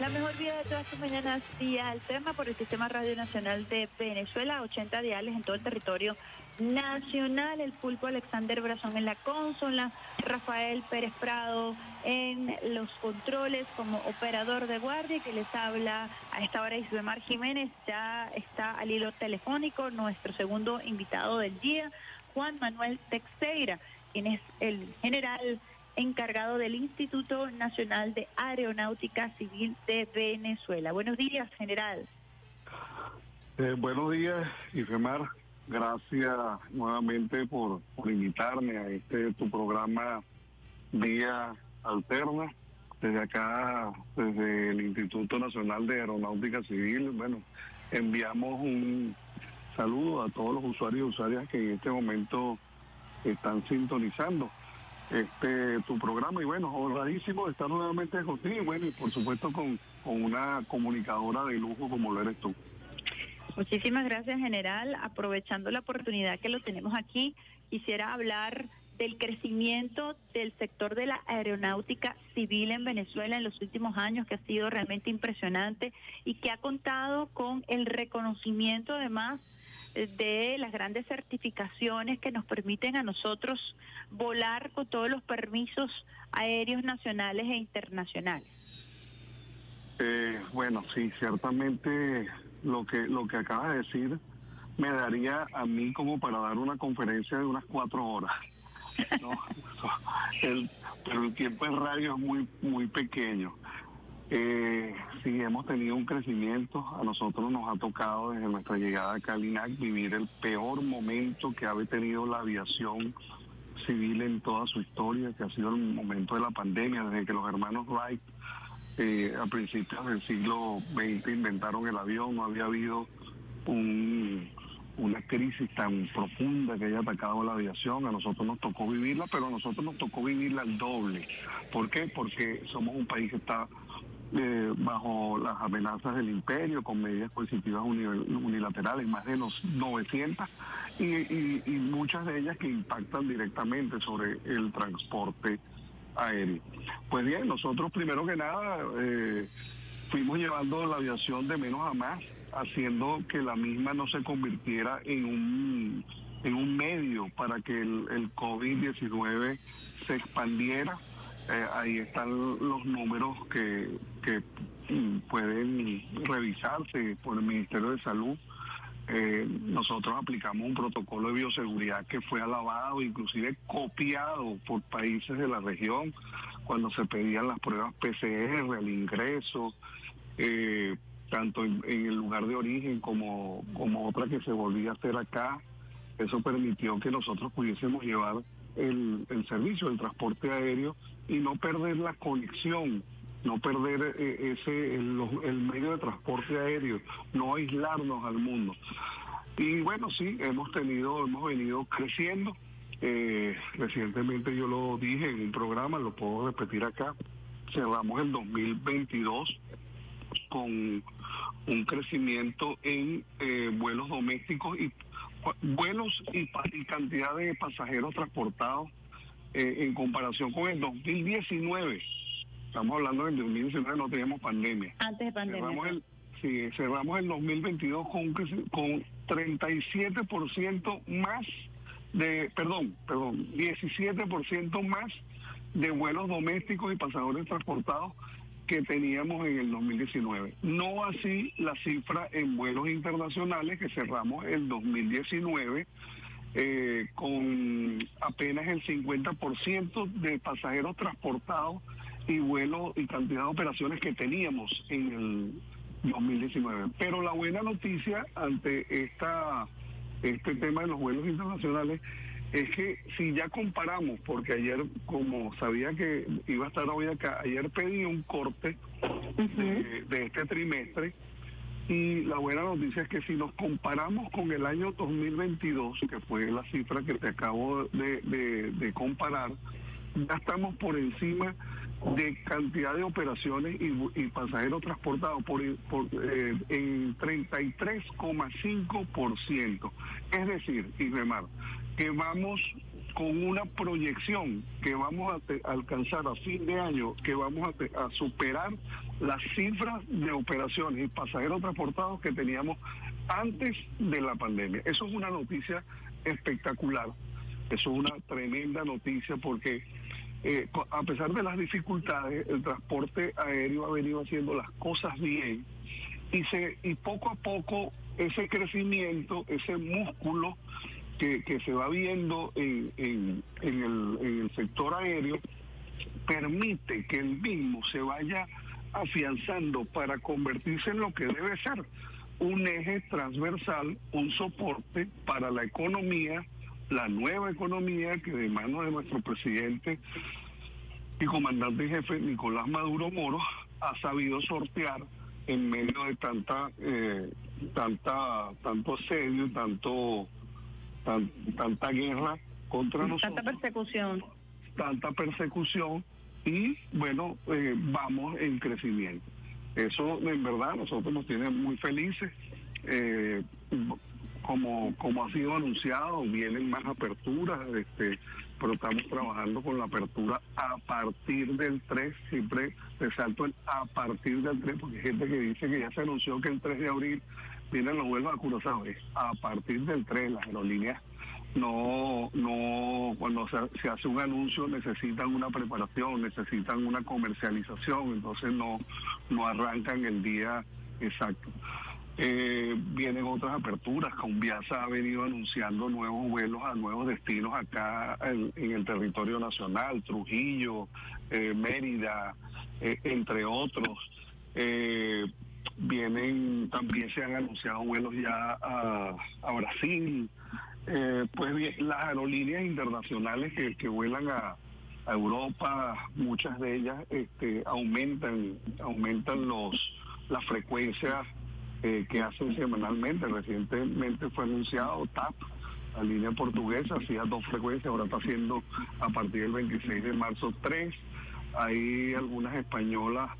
La mejor vida de todas tus mañanas, día tema por el Sistema Radio Nacional de Venezuela, 80 diales en todo el territorio nacional. El pulpo Alexander Brazón en la consola, Rafael Pérez Prado en los controles como operador de guardia que les habla a esta hora Isbemar Jiménez. Ya está al hilo telefónico nuestro segundo invitado del día, Juan Manuel Texeira, quien es el general encargado del Instituto Nacional de Aeronáutica Civil de Venezuela. Buenos días, general. Eh, buenos días, Ifemar. Gracias nuevamente por, invitarme a este tu programa Vía Alterna. Desde acá, desde el Instituto Nacional de Aeronáutica Civil, bueno, enviamos un saludo a todos los usuarios y usuarias que en este momento están sintonizando este tu programa y bueno, honradísimo de estar nuevamente contigo y bueno, y por supuesto con, con una comunicadora de lujo como lo eres tú. Muchísimas gracias, general. Aprovechando la oportunidad que lo tenemos aquí, quisiera hablar del crecimiento del sector de la aeronáutica civil en Venezuela en los últimos años, que ha sido realmente impresionante y que ha contado con el reconocimiento además de las grandes certificaciones que nos permiten a nosotros volar con todos los permisos aéreos nacionales e internacionales. Eh, bueno, sí, ciertamente lo que lo que acaba de decir me daría a mí como para dar una conferencia de unas cuatro horas. pero el tiempo en radio es muy muy pequeño. Eh, sí, hemos tenido un crecimiento. A nosotros nos ha tocado desde nuestra llegada a Calinac vivir el peor momento que ha tenido la aviación civil en toda su historia, que ha sido el momento de la pandemia, desde que los hermanos Wright eh, a principios del siglo XX inventaron el avión, no había habido una crisis tan profunda que haya atacado la aviación. A nosotros nos tocó vivirla, pero a nosotros nos tocó vivirla al doble. ¿Por qué? Porque somos un país que está eh, bajo las amenazas del imperio, con medidas coercitivas unilaterales, más de los 900, y, muchas de ellas que impactan directamente sobre el transporte aéreo. Pues bien, nosotros primero que nada eh, fuimos llevando la aviación de menos a más, haciendo que la misma no se convirtiera en un, en un medio para que el, el COVID-19 se expandiera eh, ahí están los números que, que mm, pueden revisarse por el Ministerio de Salud. Eh, nosotros aplicamos un protocolo de bioseguridad que fue alabado, inclusive copiado por países de la región, cuando se pedían las pruebas PCR al ingreso, eh, tanto en, el lugar de origen como, como otra que se volvía a hacer acá. Eso permitió que nosotros pudiésemos llevar el, el servicio del transporte aéreo y no perder la conexión, no perder eh, ese el, medio de transporte aéreo, no aislarnos al mundo. Y bueno, sí, hemos tenido, hemos venido creciendo. Eh, recientemente yo lo dije en un programa, lo puedo repetir acá. Cerramos el 2022 con un crecimiento en eh, vuelos domésticos y vuelos y, cantidad de pasajeros transportados eh, en comparación con el 2019. Estamos hablando del 2019, no teníamos pandemia. Antes de pandemia. Cerramos el, sí, cerramos el 2022 con, con 37% más de, perdón, perdón, 17% más de vuelos domésticos y pasajeros transportados que teníamos en el 2019. No así la cifra en vuelos internacionales que cerramos el 2019 eh, con apenas el 50% de pasajeros transportados y vuelos y cantidad de operaciones que teníamos en el 2019. Pero la buena noticia ante esta este tema de los vuelos internacionales es que si ya comparamos, porque ayer, como sabía que iba a estar hoy acá, ayer pedí un corte de, este trimestre y la buena noticia es que si nos comparamos con el año 2022, que fue la cifra que te acabo de, comparar, ya estamos por encima de cantidad de operaciones y, pasajeros transportados por, por eh, en 33,5%. Es decir, y que vamos con una proyección que vamos a, alcanzar a fin de año, que vamos a, a superar las cifras de operaciones y pasajeros transportados que teníamos antes de la pandemia. Eso es una noticia espectacular. Eso es una tremenda noticia porque eh, a pesar de las dificultades, el transporte aéreo ha venido haciendo las cosas bien y, se, y poco a poco ese crecimiento, ese músculo que, que se va viendo en, en, en, el, en el sector aéreo, permite que el mismo se vaya afianzando para convertirse en lo que debe ser, un eje transversal, un soporte para la economía, la nueva economía que de manos de nuestro presidente y comandante jefe Nicolás Maduro Moro ha sabido sortear en medio de tanta eh, tanta tanto asedio, tanto tanta guerra contra nosotros. Tanta persecución. Tanta persecución y bueno, eh, vamos en crecimiento. Eso en verdad nosotros nos tiene muy felices. Eh, como, como ha sido anunciado, vienen más aperturas, este, pero estamos trabajando con la apertura a partir del 3, siempre resalto el a partir del 3, porque hay gente que dice que ya se anunció que el 3 de abril vienen los vuelos a Curazao, es a partir del 3 las aerolíneas no, no, cuando se, hace un anuncio necesitan una preparación, necesitan una comercialización, entonces no, no arrancan el día exacto. Eh, vienen otras aperturas, Conviasa ha venido anunciando nuevos vuelos a nuevos destinos acá en, el territorio nacional, Trujillo, eh, Mérida, eh, entre otros. vienen, también se han anunciado vuelos ya a, a Brasil, eh, pues bien, las aerolíneas internacionales que, vuelan a, Europa, muchas de ellas este, aumentan, aumentan los las frecuencias eh, que hacen semanalmente. Recientemente fue anunciado TAP, la línea portuguesa, hacía dos frecuencias, ahora está haciendo a partir del 26 de marzo tres. Hay algunas españolas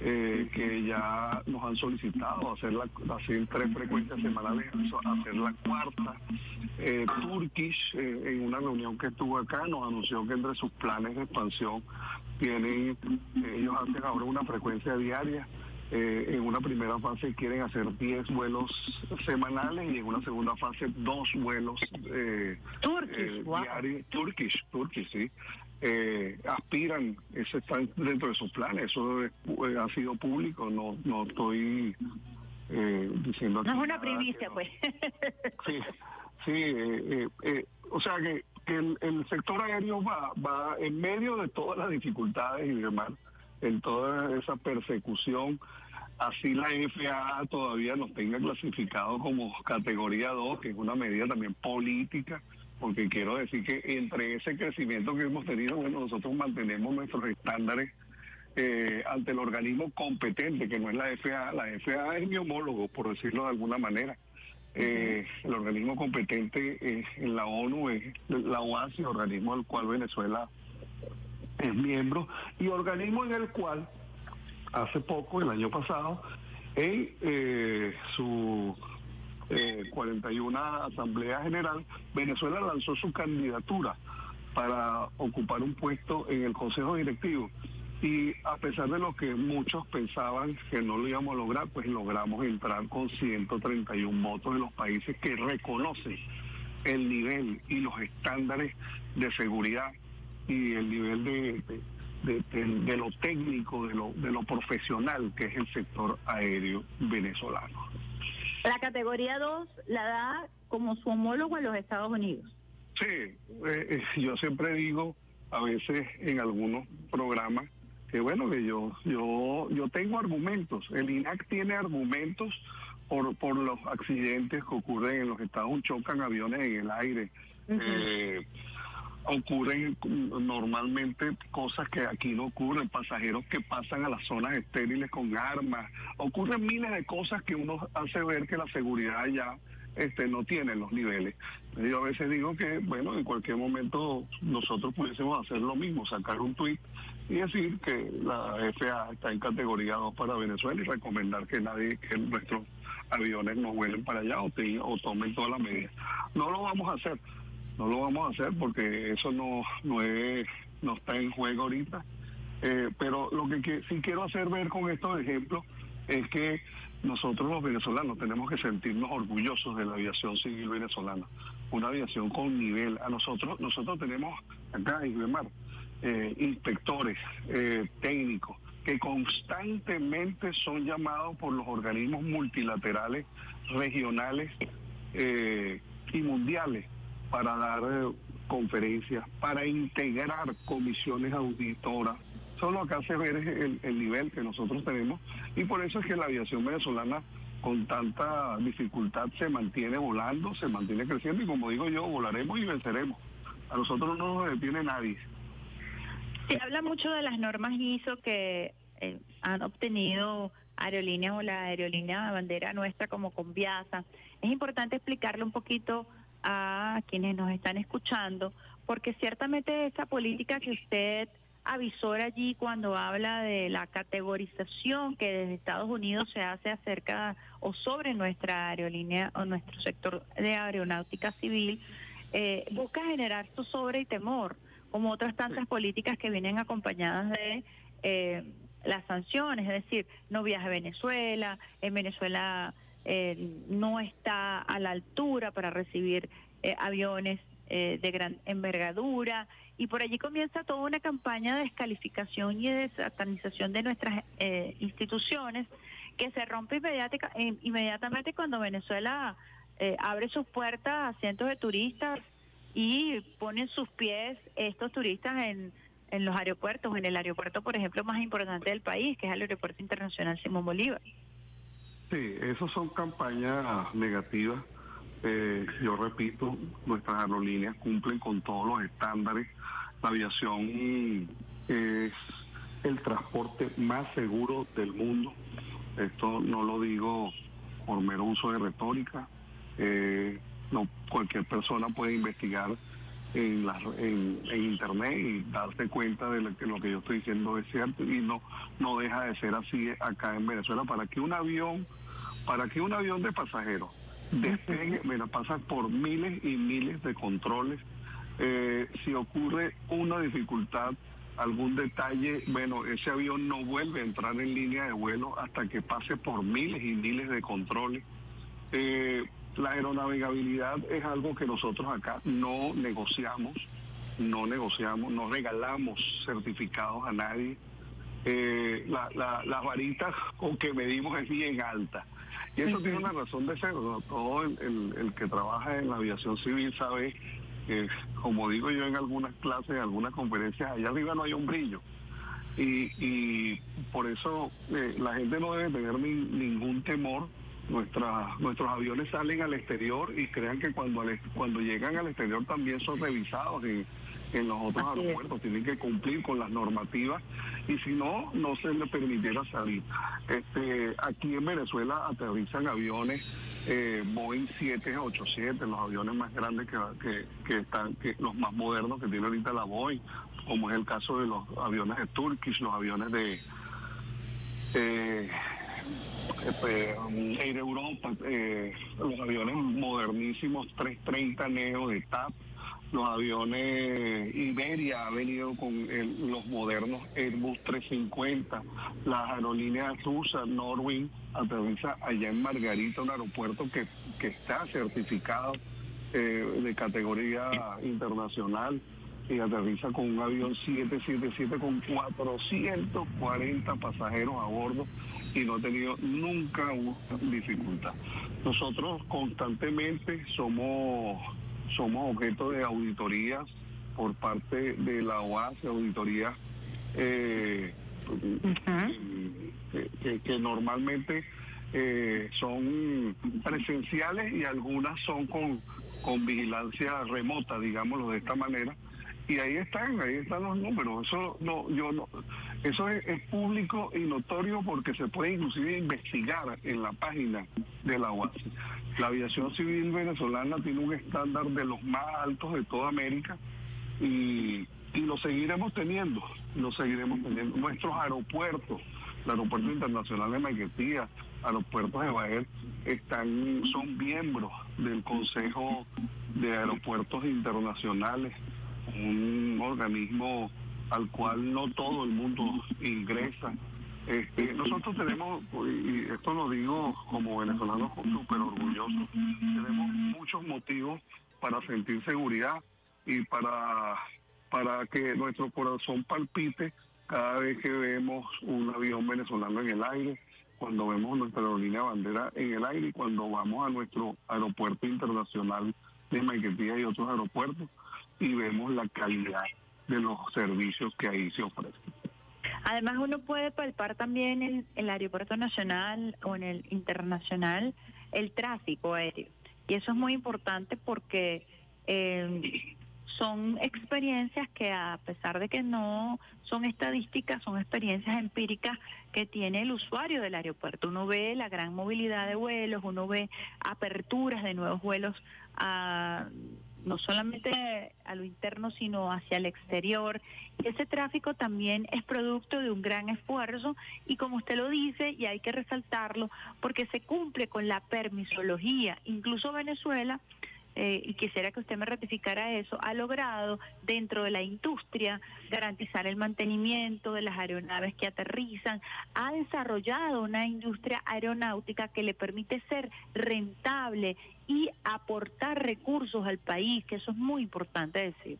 eh, que ya nos han solicitado hacer, la, hacer tres frecuencias semanales, hacer la cuarta. Eh, Turkish, eh, en una reunión que estuvo acá, nos anunció que entre sus planes de expansión tienen, ellos hacen ahora una frecuencia diaria. En una primera fase quieren hacer 10 vuelos semanales y en una segunda fase dos vuelos Turkish, diarios. Turkish, Turkish, sí eh, aspiran, eso está dentro de sus planes, eso eh, ha sido público, no no estoy eh, diciendo... No es una primicia, pues. sí, sí eh, o sea que, el, sector aéreo va, va en medio de todas las dificultades y demás, en toda esa persecución, así la FAA todavía nos tenga clasificado como categoría 2, que es una medida también política, porque quiero decir que entre ese crecimiento que hemos tenido, bueno, nosotros mantenemos nuestros estándares eh, ante el organismo competente, que no es la FAA. La FAA es mi homólogo, por decirlo de alguna manera. Eh, el organismo competente en la ONU es la OASI, organismo del cual Venezuela es miembro, y organismo en el cual hace poco, el año pasado, en eh, su eh, 41 Asamblea General, Venezuela lanzó su candidatura para ocupar un puesto en el Consejo Directivo. Y a pesar de lo que muchos pensaban que no lo íbamos a lograr, pues logramos entrar con 131 votos de los países que reconocen el nivel y los estándares de seguridad y el nivel de, de, lo técnico, de lo, de lo profesional que es el sector aéreo venezolano. La categoría 2 la da como su homólogo en los Estados Unidos. Sí, eh, eh, yo siempre digo, a veces en algunos programas, que bueno, que yo, yo, yo tengo argumentos. El INAC tiene argumentos por, por los accidentes que ocurren en los Estados Unidos, chocan aviones en el aire ocurren normalmente cosas que aquí no ocurren, pasajeros que pasan a las zonas estériles con armas, ocurren miles de cosas que uno hace ver que la seguridad ya este, no tiene los niveles. Yo a veces digo que, bueno, en cualquier momento nosotros pudiésemos hacer lo mismo, sacar un tuit y decir que la FAA está en categoría 2 para Venezuela y recomendar que nadie, que nuestros aviones no vuelen para allá o, o tomen todas las medidas. No lo vamos a hacer no lo vamos a hacer porque eso no, no, es, no está en juego ahorita. Eh, pero lo que, sí quiero hacer ver con estos ejemplos es que nosotros los venezolanos tenemos que sentirnos orgullosos de la aviación civil venezolana, una aviación con nivel. A nosotros, nosotros tenemos acá en Guimar eh, inspectores eh, técnicos que constantemente son llamados por los organismos multilaterales, regionales y mundiales para dar conferencias, para integrar comisiones auditoras. Solo acá se ve el, el nivel que nosotros tenemos y por eso es que la aviación venezolana con tanta dificultad se mantiene volando, se mantiene creciendo y como digo yo, volaremos y venceremos. A nosotros no nos detiene nadie. Se habla mucho de las normas ISO que eh, han obtenido aerolíneas o la aerolínea de bandera nuestra como Conviasa. Es importante explicarle un poquito a quienes nos están escuchando, porque ciertamente esa política que usted avisó allí cuando habla de la categorización que desde Estados Unidos se hace acerca o sobre nuestra aerolínea o nuestro sector de aeronáutica civil, eh, busca generar sobre y temor como otras tantas políticas que vienen acompañadas de eh, las sanciones, es decir, no viaje a Venezuela, en Venezuela eh, no está a la altura para recibir eh, aviones de gran envergadura, y por allí comienza toda una campaña de descalificación y de satanización de nuestras instituciones que se rompe inmediatamente cuando Venezuela abre sus puertas a cientos de turistas y ponen sus pies estos turistas en, en los aeropuertos, en el aeropuerto, por ejemplo, más importante del país, que es el Aeropuerto Internacional Simón Bolívar. Sí, esas son campañas negativas. Eh, yo repito, nuestras aerolíneas cumplen con todos los estándares. La aviación es el transporte más seguro del mundo. Esto no lo digo por mero uso de retórica. Eh, no cualquier persona puede investigar en, la, en, internet y darse cuenta de que lo que yo estoy diciendo es cierto y no no deja de ser así acá en Venezuela para que un avión para que un avión de pasajeros despegue bueno pasa por miles y miles de controles eh, si ocurre una dificultad algún detalle bueno ese avión no vuelve a entrar en línea de vuelo hasta que pase por miles y miles de controles eh, la aeronavegabilidad es algo que nosotros acá no negociamos, no negociamos, no regalamos certificados a nadie. Eh, la, las varitas con que medimos es bien alta. Y eso tiene una razón de ser. Todo el, que trabaja en la aviación civil sabe que, como digo yo en algunas clases, en algunas conferencias, allá arriba no hay un brillo. Y, por eso eh, la gente no debe tener ningún temor nuestros aviones salen al exterior y crean que cuando, cuando llegan al exterior también son revisados en, los otros aeropuertos, tienen que cumplir con las normativas y si no, no se les permitiera salir. Este, aquí en Venezuela aterrizan aviones eh, Boeing 787, los aviones más grandes que, que, están, que los más modernos que tiene ahorita la Boeing, como es el caso de los aviones de Turkish, los aviones de... Eh, este, Air Europa, eh, los aviones modernísimos 330 Neo de TAP, los aviones Iberia ha venido con los modernos Airbus 350, las aerolíneas rusas Norwing aterriza allá en Margarita, un aeropuerto que, que está certificado eh, de categoría internacional y aterriza con un avión 777 con 440 pasajeros a bordo y no ha tenido nunca una dificultad. Nosotros constantemente somos, somos objeto de auditorías por parte de la OAS, auditorías eh, que, normalmente eh, son presenciales y algunas son con, con vigilancia remota, digámoslo de esta manera y ahí están, ahí están los números. Eso no, yo no, eso es, público y notorio porque se puede inclusive investigar en la página de la UAS. La aviación civil venezolana tiene un estándar de los más altos de toda América y, y lo seguiremos teniendo, lo seguiremos teniendo. Nuestros aeropuertos, el aeropuerto internacional de Maiquetía, aeropuertos de Baer, están, son miembros del Consejo de Aeropuertos Internacionales, un organismo al cual no todo el mundo ingresa. Este, nosotros tenemos, y esto lo digo como venezolano súper orgulloso, tenemos muchos motivos para sentir seguridad y para, para que nuestro corazón palpite cada vez que vemos un avión venezolano en el aire, cuando vemos nuestra aerolínea bandera en el aire y cuando vamos a nuestro aeropuerto internacional de Maiquetía y otros aeropuertos y vemos la calidad de los servicios que ahí se ofrecen. Además, uno puede palpar también en el aeropuerto nacional o en el internacional el tráfico aéreo. Y eso es muy importante porque eh, son experiencias que a pesar de que no son estadísticas, son experiencias empíricas que tiene el usuario del aeropuerto. Uno ve la gran movilidad de vuelos, uno ve aperturas de nuevos vuelos a no solamente a lo interno, sino hacia el exterior. Ese tráfico también es producto de un gran esfuerzo y como usted lo dice, y hay que resaltarlo, porque se cumple con la permisología. Incluso Venezuela eh, y quisiera que usted me ratificara eso, ha logrado dentro de la industria garantizar el mantenimiento de las aeronaves que aterrizan, ha desarrollado una industria aeronáutica que le permite ser rentable y aportar recursos al país, que eso es muy importante decir.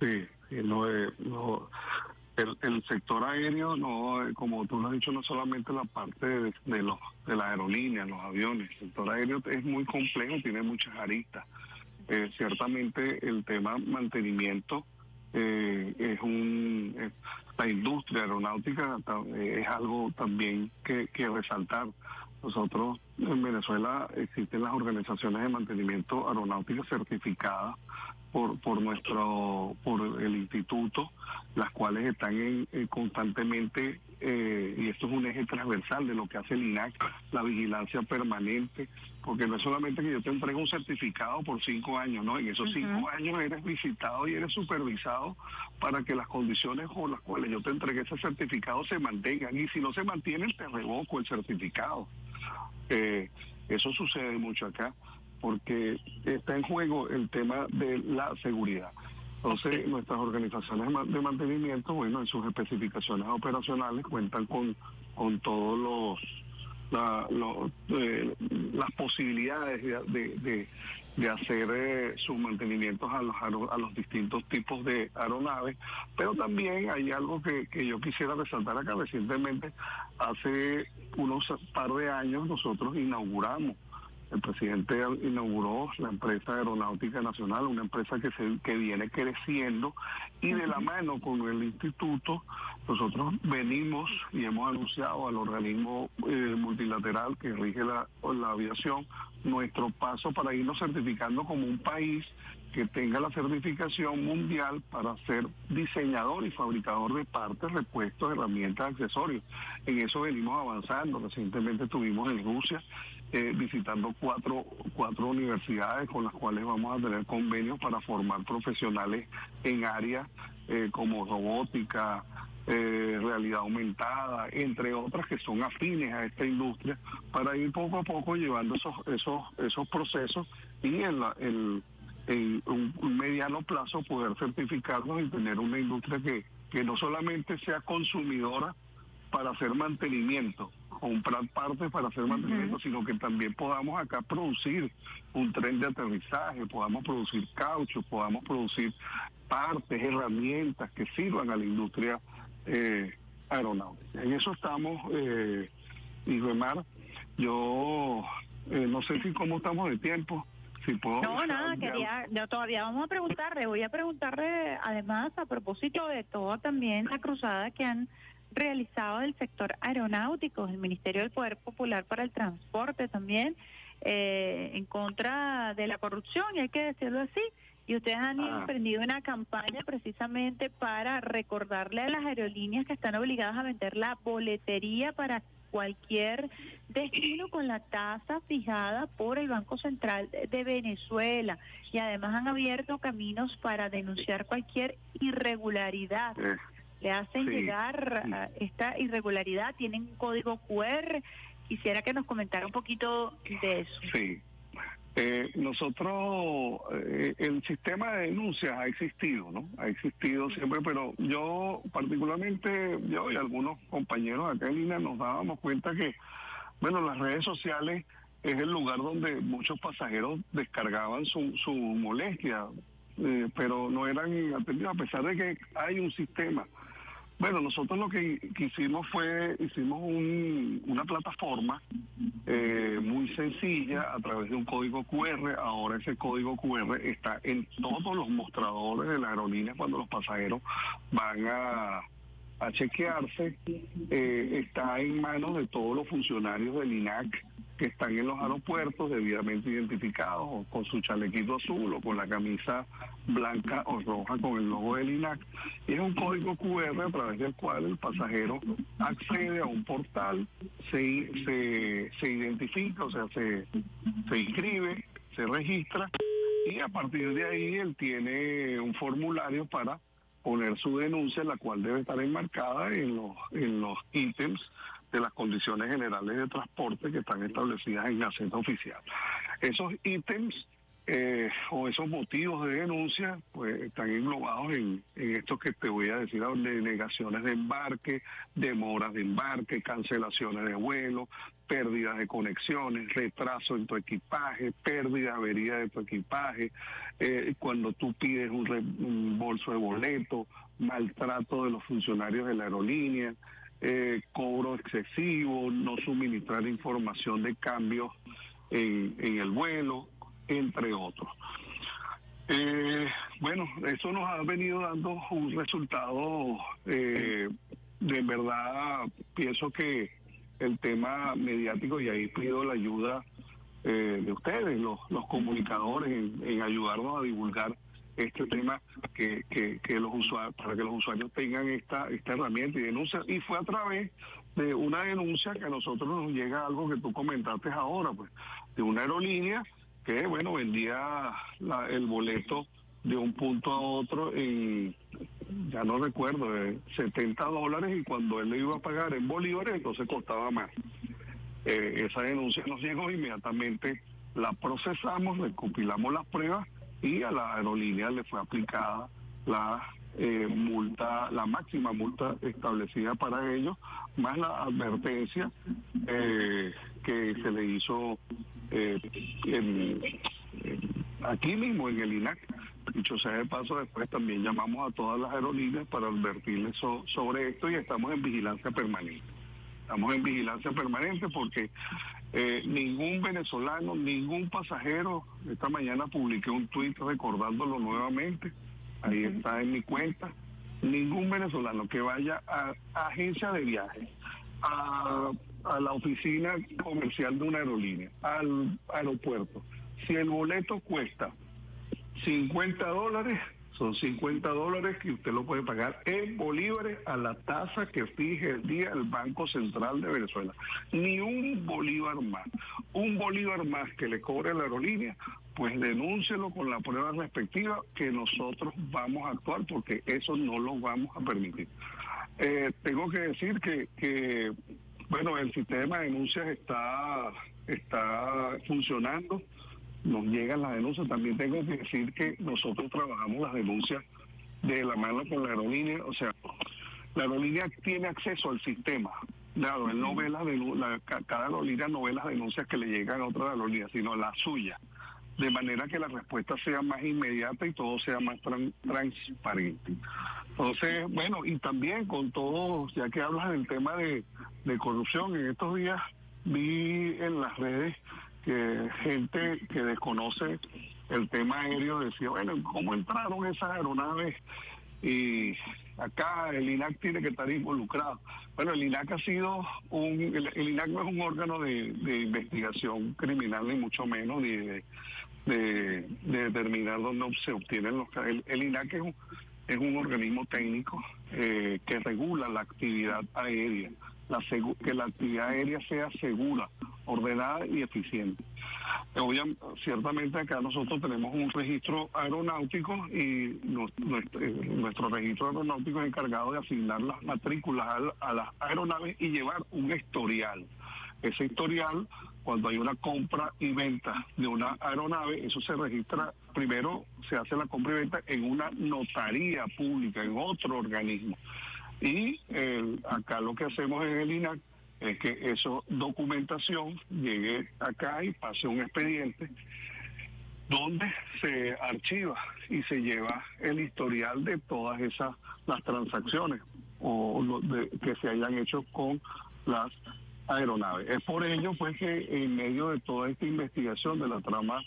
Sí, no, no, el, sector aéreo, no como tú lo has dicho, no solamente la parte de, los de la aerolínea, los aviones. El sector aéreo es muy complejo, tiene muchas aristas. Eh, ciertamente el tema mantenimiento eh, es un... la industria aeronáutica eh, es algo también que, que resaltar. Nosotros en Venezuela existen las organizaciones de mantenimiento aeronáutico certificadas por, por nuestro por el instituto las cuales están en, constantemente eh, y esto es un eje transversal de lo que hace el INAC la vigilancia permanente porque no es solamente que yo te entrego un certificado por cinco años no en esos cinco años eres visitado y eres supervisado para que las condiciones con las cuales yo te entregué ese certificado se mantengan y si no se mantienen te revoco el certificado. Eh, eso sucede mucho acá porque está en juego el tema de la seguridad. Entonces, nuestras organizaciones de mantenimiento, bueno, en sus especificaciones operacionales cuentan con, con todos los, eh, las posibilidades de, de, hacer eh, sus mantenimientos a los, a los distintos tipos de aeronaves, pero también hay algo que, que yo quisiera resaltar acá. Recientemente, hace unos par de años, nosotros inauguramos el presidente inauguró la empresa Aeronáutica Nacional, una empresa que, se, que viene creciendo y de la mano con el instituto nosotros venimos y hemos anunciado al organismo eh, multilateral que rige la, la aviación nuestro paso para irnos certificando como un país que tenga la certificación mundial para ser diseñador y fabricador de partes, repuestos, herramientas, accesorios. En eso venimos avanzando. Recientemente estuvimos en Rusia eh, visitando cuatro, cuatro universidades con las cuales vamos a tener convenios para formar profesionales en áreas eh, como robótica, eh, realidad aumentada, entre otras que son afines a esta industria, para ir poco a poco llevando esos esos esos procesos y en, la, en, un, mediano plazo poder certificarnos y tener una industria que, que no solamente sea consumidora para hacer mantenimiento, comprar partes para hacer mantenimiento, sino que también podamos acá producir un tren de aterrizaje, podamos producir caucho, podamos producir partes, herramientas que sirvan a la industria eh, aeronáutica. En eso estamos, eh, y Remar, yo eh, no sé si cómo estamos de tiempo. Si puedo no, nada, quería, yo todavía vamos a preguntarle, voy a preguntarle además a propósito de todo también la cruzada que han realizado del sector aeronáutico, el Ministerio del Poder Popular para el Transporte también, eh, en contra de la corrupción, y hay que decirlo así. Y ustedes han ah. emprendido una campaña precisamente para recordarle a las aerolíneas que están obligadas a vender la boletería para cualquier destino con la tasa fijada por el Banco Central de Venezuela y además han abierto caminos para denunciar cualquier irregularidad. Le hacen llegar esta irregularidad, tienen un código QR. Quisiera que nos comentara un poquito de eso. Sí. Eh, nosotros, eh, el sistema de denuncias ha existido, ¿no? Ha existido siempre, pero yo particularmente, yo y algunos compañeros acá en línea nos dábamos cuenta que, bueno, las redes sociales es el lugar donde muchos pasajeros descargaban su, su molestia, eh, pero no eran atendidos, a pesar de que hay un sistema. Bueno, nosotros lo que, hicimos fue, hicimos una plataforma eh, muy sencilla a través de un código QR. Ahora ese código QR está en todos los mostradores de la aerolínea cuando los pasajeros van a, a chequearse. Eh, está en manos de todos los funcionarios del INAC que están en los aeropuertos debidamente identificados con su chalequito azul o con la camisa blanca o roja con el logo del INAC. Y es un código QR a través del cual el pasajero accede a un portal, se, se, se identifica, o sea, se, se inscribe, se registra y a partir de ahí él tiene un formulario para poner su denuncia, la cual debe estar enmarcada en los, en los ítems de las condiciones generales de transporte que están establecidas en Gaceta Oficial. Esos ítems eh, o esos motivos de denuncia pues están englobados en, en esto que te voy a decir, de negaciones de embarque, demoras de embarque, cancelaciones de vuelo, pérdidas de conexiones, retraso en tu equipaje, pérdida, avería de tu equipaje, eh, cuando tú pides un, un bolso de boleto, maltrato de los funcionarios de la aerolínea, eh, cobro excesivo, no suministrar información de cambios en, el vuelo, entre otros. Eh, bueno, eso nos ha venido dando un resultado, eh, de verdad, pienso que el tema mediático, y ahí pido la ayuda de ustedes, los, comunicadores, en ayudarnos a divulgar este tema que, que, los usuarios, para que los usuarios tengan esta, esta herramienta y denuncia. Y fue a través de una denuncia que a nosotros nos llega algo que tú comentaste ahora, pues, de una aerolínea que, bueno, vendía el boleto de un punto a otro en, ya no recuerdo, de 70 dólares y cuando él le iba a pagar en bolívares, entonces costaba más. Eh, esa denuncia nos llegó inmediatamente, la procesamos, recopilamos las pruebas y a la aerolínea le fue aplicada la eh, multa, la máxima multa establecida para ellos, más la advertencia eh, que se le hizo eh, aquí mismo en el INAC. Dicho sea de paso, después también llamamos a todas las aerolíneas para advertirles sobre esto y estamos en vigilancia permanente. Estamos en vigilancia permanente porque eh, ningún venezolano, ningún pasajero, esta mañana publiqué un tuit recordándolo nuevamente, ahí está en mi cuenta, ningún venezolano que vaya a, agencia de viaje, a, a la oficina comercial de una aerolínea, al aeropuerto, si el boleto cuesta 50 dólares, son 50 dólares que usted lo puede pagar en bolívares a la tasa que fije el día el Banco Central de Venezuela. Ni un bolívar más. Un bolívar más que le cobre la aerolínea, pues denúncielo con la prueba respectiva que nosotros vamos a actuar porque eso no lo vamos a permitir. Eh, tengo que decir que, que, bueno, el sistema de denuncias está, está funcionando nos llegan las denuncias. También tengo que decir que nosotros trabajamos las denuncias de la mano con la aerolínea, o sea, la aerolínea tiene acceso al sistema. Él no ve las la, cada aerolínea no ve las denuncias que le llegan a otra aerolínea, sino la suya, de manera que la respuesta sea más inmediata y todo sea más transparente. Entonces, bueno, y también con todo, ya que hablas del tema de, de corrupción, en estos días vi en las redes que gente que desconoce el tema aéreo decía, bueno, ¿cómo entraron esas aeronaves? Y acá el INAC tiene que estar involucrado. Bueno, el INAC ha sido un, el, INAC no es un órgano de, investigación criminal, ni mucho menos, ni de, de, determinar dónde se obtienen los... El, el INAC es un, es un organismo técnico eh, que regula la actividad aérea, la que la actividad aérea sea segura ordenada y eficiente. Obviamente, ciertamente acá nosotros tenemos un registro aeronáutico y eh, nuestro, registro aeronáutico es encargado de asignar las matrículas a, las aeronaves y llevar un historial. Ese historial, cuando hay una compra y venta de una aeronave, eso se registra, primero se hace la compra y venta en una notaría pública, en otro organismo. Y acá lo que hacemos en el INAC es que esa documentación llegue acá y pase un expediente donde se archiva y se lleva el historial de todas esas las transacciones o que se hayan hecho con las aeronaves. Es por ello pues que en medio de toda esta investigación de la trama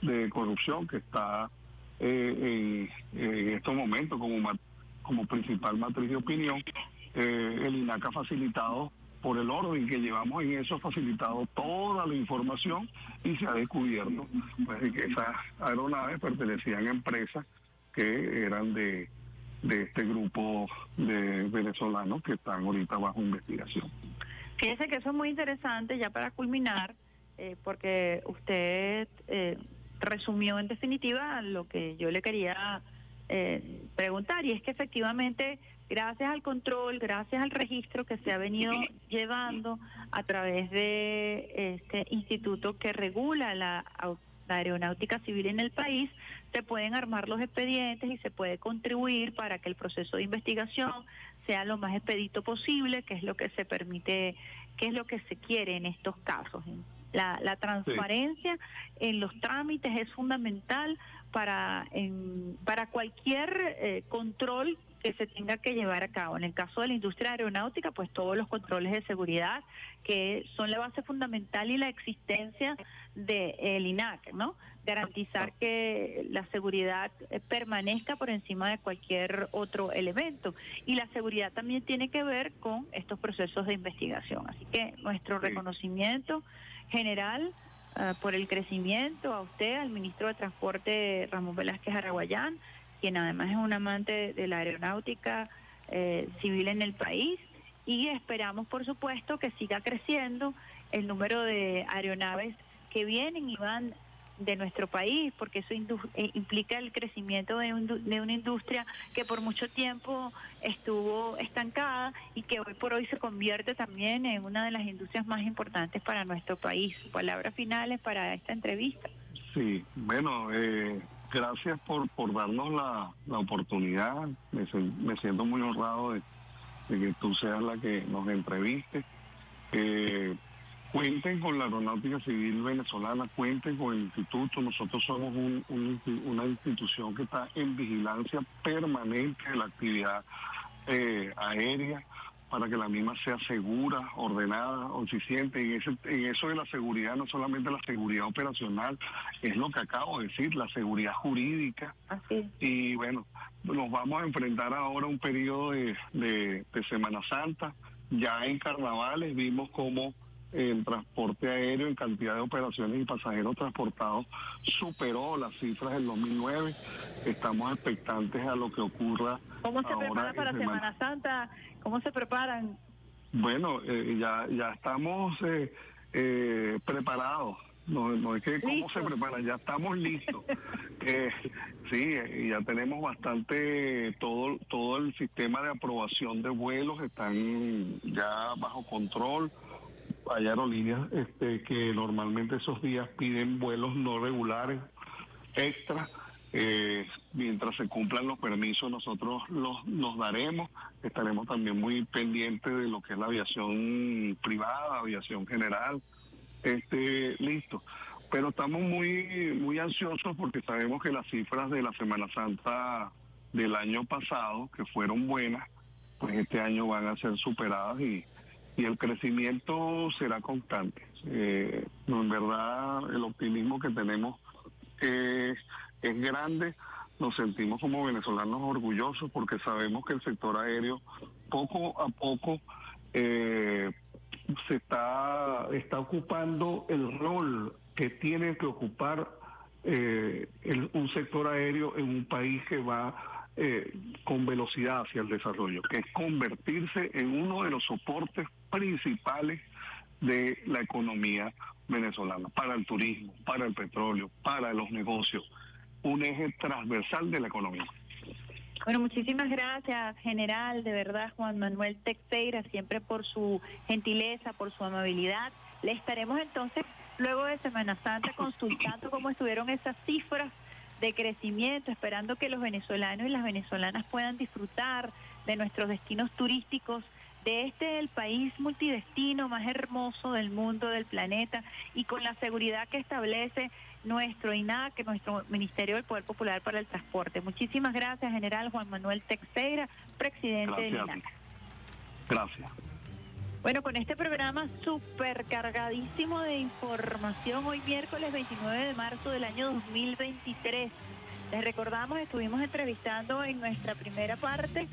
de corrupción que está eh, en, estos momentos como, como principal matriz de opinión, eh, el INAC ha facilitado por el orden que llevamos en eso, facilitado toda la información y se ha descubierto pues, que esas aeronaves pertenecían a empresas que eran de, de este grupo de venezolanos que están ahorita bajo investigación. Fíjese que eso es muy interesante, ya para culminar, eh, porque usted eh, resumió en definitiva lo que yo le quería eh, preguntar, y es que efectivamente, gracias al control, gracias al registro que se ha venido llevando a través de este instituto que regula la, aeronáutica civil en el país, se pueden armar los expedientes y se puede contribuir para que el proceso de investigación sea lo más expedito posible, que es lo que se permite, que es lo que se quiere en estos casos. La, la transparencia en los trámites es fundamental para, en, para cualquier eh, control que se tenga que llevar a cabo. En el caso de la industria aeronáutica, pues todos los controles de seguridad que son la base fundamental y la existencia del INAC, ¿no? Garantizar que la seguridad eh, permanezca por encima de cualquier otro elemento. Y la seguridad también tiene que ver con estos procesos de investigación. Así que nuestro reconocimiento general eh, por el crecimiento a usted, al ministro de Transporte Ramón Velázquez Araguayán, quien además es un amante de la aeronáutica eh, civil en el país y esperamos por supuesto que siga creciendo el número de aeronaves que vienen y van de nuestro país, porque eso eh, implica el crecimiento de, de, una industria que por mucho tiempo estuvo estancada y que hoy por hoy se convierte también en una de las industrias más importantes para nuestro país. Palabras finales para esta entrevista. Sí, bueno, eh, gracias por, por darnos la, la oportunidad. Me, siento muy honrado de, que tú seas la que nos entreviste. Eh, cuenten con la Aeronáutica Civil Venezolana, cuenten con el instituto. Nosotros somos una institución que está en vigilancia permanente de la actividad eh, aérea para que la misma sea segura, ordenada, eficiente. En, ese, en eso de la seguridad, no solamente la seguridad operacional, es lo que acabo de decir, la seguridad jurídica. Y bueno, nos vamos a enfrentar ahora a un periodo de, de, de Semana Santa. Ya en carnavales vimos cómo el transporte aéreo en cantidad de operaciones y pasajeros transportados superó las cifras del 2009. Estamos expectantes a lo que ocurra. ¿Cómo se prepara para Semana Santa? ¿Cómo se preparan? Bueno, eh, ya, ya estamos eh, eh, preparados. No, no es que cómo se preparan, ya estamos listos. sí, ya tenemos bastante, todo, todo el sistema de aprobación de vuelos están ya bajo control hay aerolíneas este, que normalmente esos días piden vuelos no regulares extra. Eh, mientras se cumplan los permisos, nosotros los, los daremos. Estaremos también muy pendientes de lo que es la aviación privada, aviación general. Este, listo. Pero estamos muy, muy ansiosos porque sabemos que las cifras de la Semana Santa del año pasado, que fueron buenas, pues este año van a ser superadas y, y el crecimiento será constante. Eh, en verdad, el optimismo que tenemos es, es grande. Nos sentimos como venezolanos orgullosos porque sabemos que el sector aéreo poco a poco eh, se está, está ocupando el rol que tiene que ocupar eh, un sector aéreo en un país que va eh, con velocidad hacia el desarrollo, que es convertirse en uno de los soportes principales de la economía venezolana, para el turismo, para el petróleo, para los negocios, un eje transversal de la economía. Bueno, muchísimas gracias, general, de verdad, Juan Manuel Texeira, siempre por su gentileza, por su amabilidad. Le estaremos entonces, luego de Semana Santa, consultando cómo estuvieron esas cifras de crecimiento, esperando que los venezolanos y las venezolanas puedan disfrutar de nuestros destinos turísticos de este el país multidestino más hermoso del mundo, del planeta, y con la seguridad que establece nuestro INAC, nuestro Ministerio del Poder Popular para el Transporte. Muchísimas gracias, General Juan Manuel Texeira, presidente del INAC. Gracias. Bueno, con este programa súper cargadísimo de información, hoy miércoles 29 de marzo del año 2023. Les recordamos, estuvimos entrevistando en nuestra primera parte